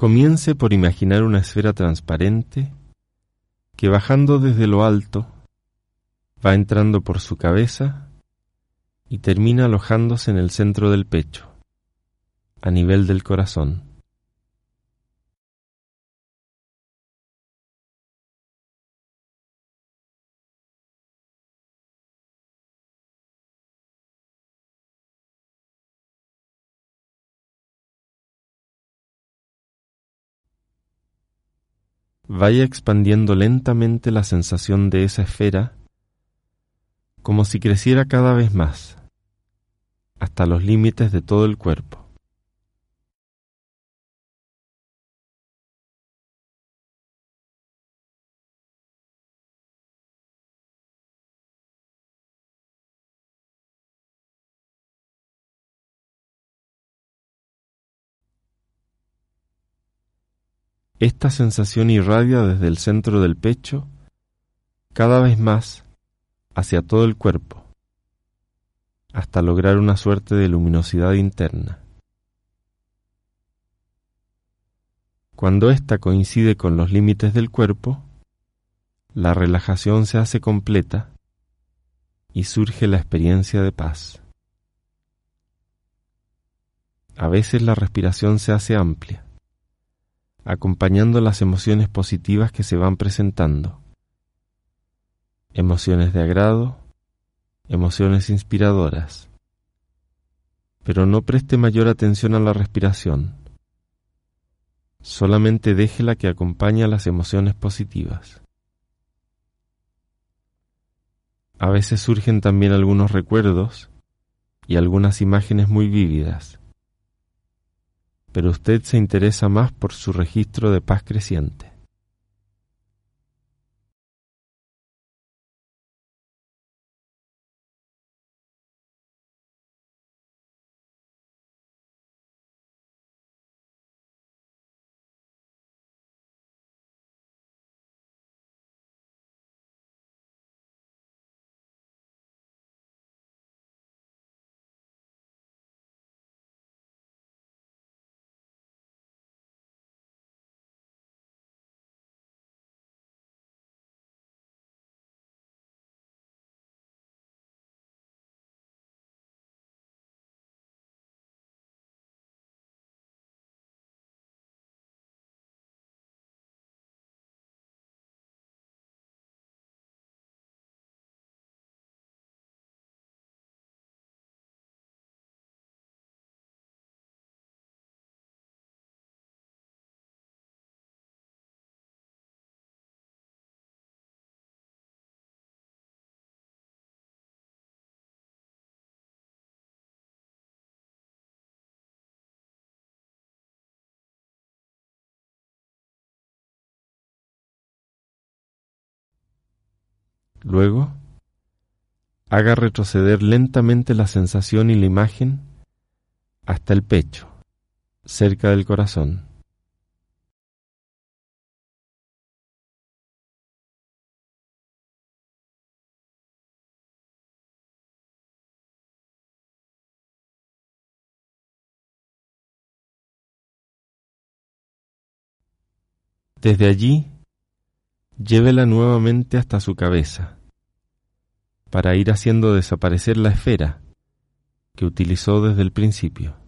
Comience por imaginar una esfera transparente que bajando desde lo alto va entrando por su cabeza y termina alojándose en el centro del pecho, a nivel del corazón. Vaya expandiendo lentamente la sensación de esa esfera como si creciera cada vez más, hasta los límites de todo el cuerpo. Esta sensación irradia desde el centro del pecho cada vez más hacia todo el cuerpo, hasta lograr una suerte de luminosidad interna. Cuando ésta coincide con los límites del cuerpo, la relajación se hace completa y surge la experiencia de paz. A veces la respiración se hace amplia acompañando las emociones positivas que se van presentando. Emociones de agrado, emociones inspiradoras. Pero no preste mayor atención a la respiración. Solamente déjela que acompañe a las emociones positivas. A veces surgen también algunos recuerdos y algunas imágenes muy vívidas pero usted se interesa más por su registro de paz creciente. Luego, haga retroceder lentamente la sensación y la imagen hasta el pecho, cerca del corazón. Desde allí llévela nuevamente hasta su cabeza, para ir haciendo desaparecer la esfera que utilizó desde el principio.